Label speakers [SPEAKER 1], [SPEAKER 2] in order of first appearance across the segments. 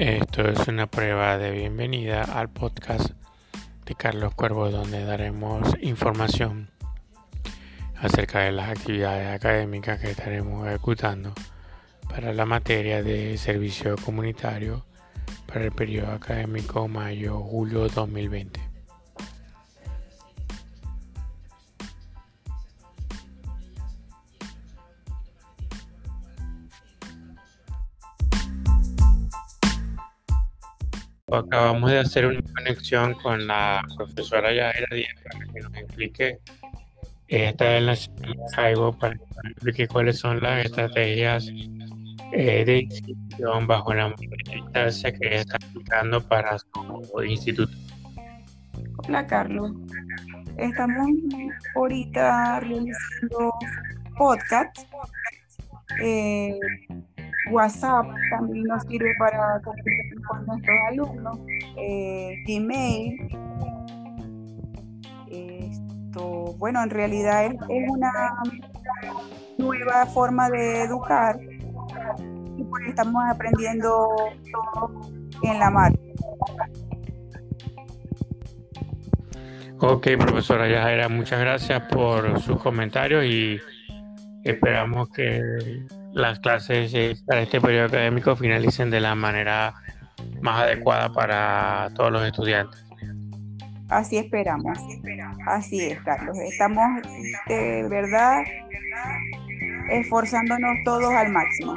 [SPEAKER 1] Esto es una prueba de bienvenida al podcast de Carlos Cuervo donde daremos información acerca de las actividades académicas que estaremos ejecutando para la materia de servicio comunitario para el periodo académico mayo-julio 2020. Acabamos de hacer una conexión con la profesora Yaira Díaz para que nos explique esta es la Caigo para que nos explique cuáles son las estrategias eh, de inscripción bajo la instancia que está aplicando para su instituto.
[SPEAKER 2] Hola Carlos, estamos ahorita realizando podcast. Eh, WhatsApp también nos sirve para comunicar con nuestros alumnos, eh, Gmail. Esto, bueno, en realidad es, una nueva forma de educar y pues estamos aprendiendo todo en la marca.
[SPEAKER 1] Ok, profesora Yajaira, muchas gracias por sus comentarios y esperamos que las clases eh, para este periodo académico finalicen de la manera más adecuada para todos los estudiantes.
[SPEAKER 2] Así esperamos. Así es, Carlos. Estamos de verdad esforzándonos todos al máximo.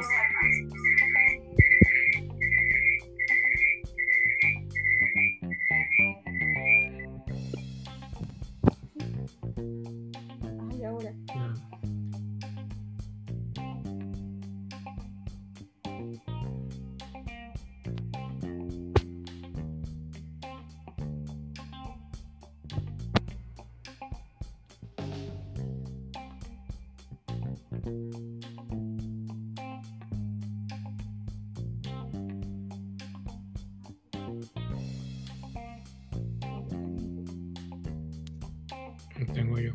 [SPEAKER 1] Tengo yo.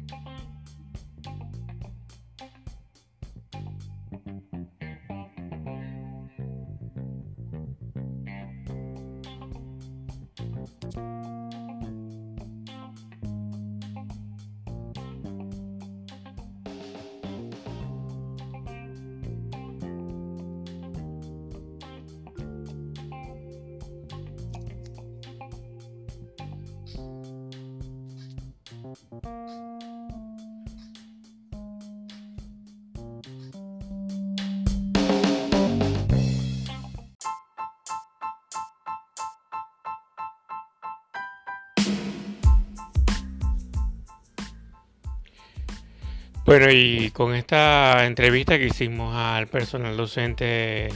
[SPEAKER 1] Bueno, y con esta entrevista que hicimos al personal docente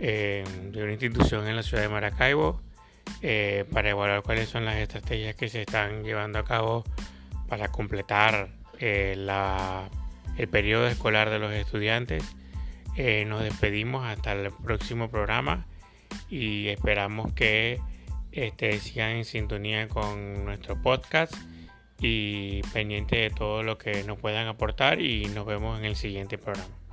[SPEAKER 1] eh, de una institución en la ciudad de Maracaibo, eh, para evaluar cuáles son las estrategias que se están llevando a cabo para completar eh, el periodo escolar de los estudiantes. nos despedimos hasta el próximo programa y esperamos que este, sigan en sintonía con nuestro podcast y pendiente de todo lo que nos puedan aportar y nos vemos en el siguiente programa.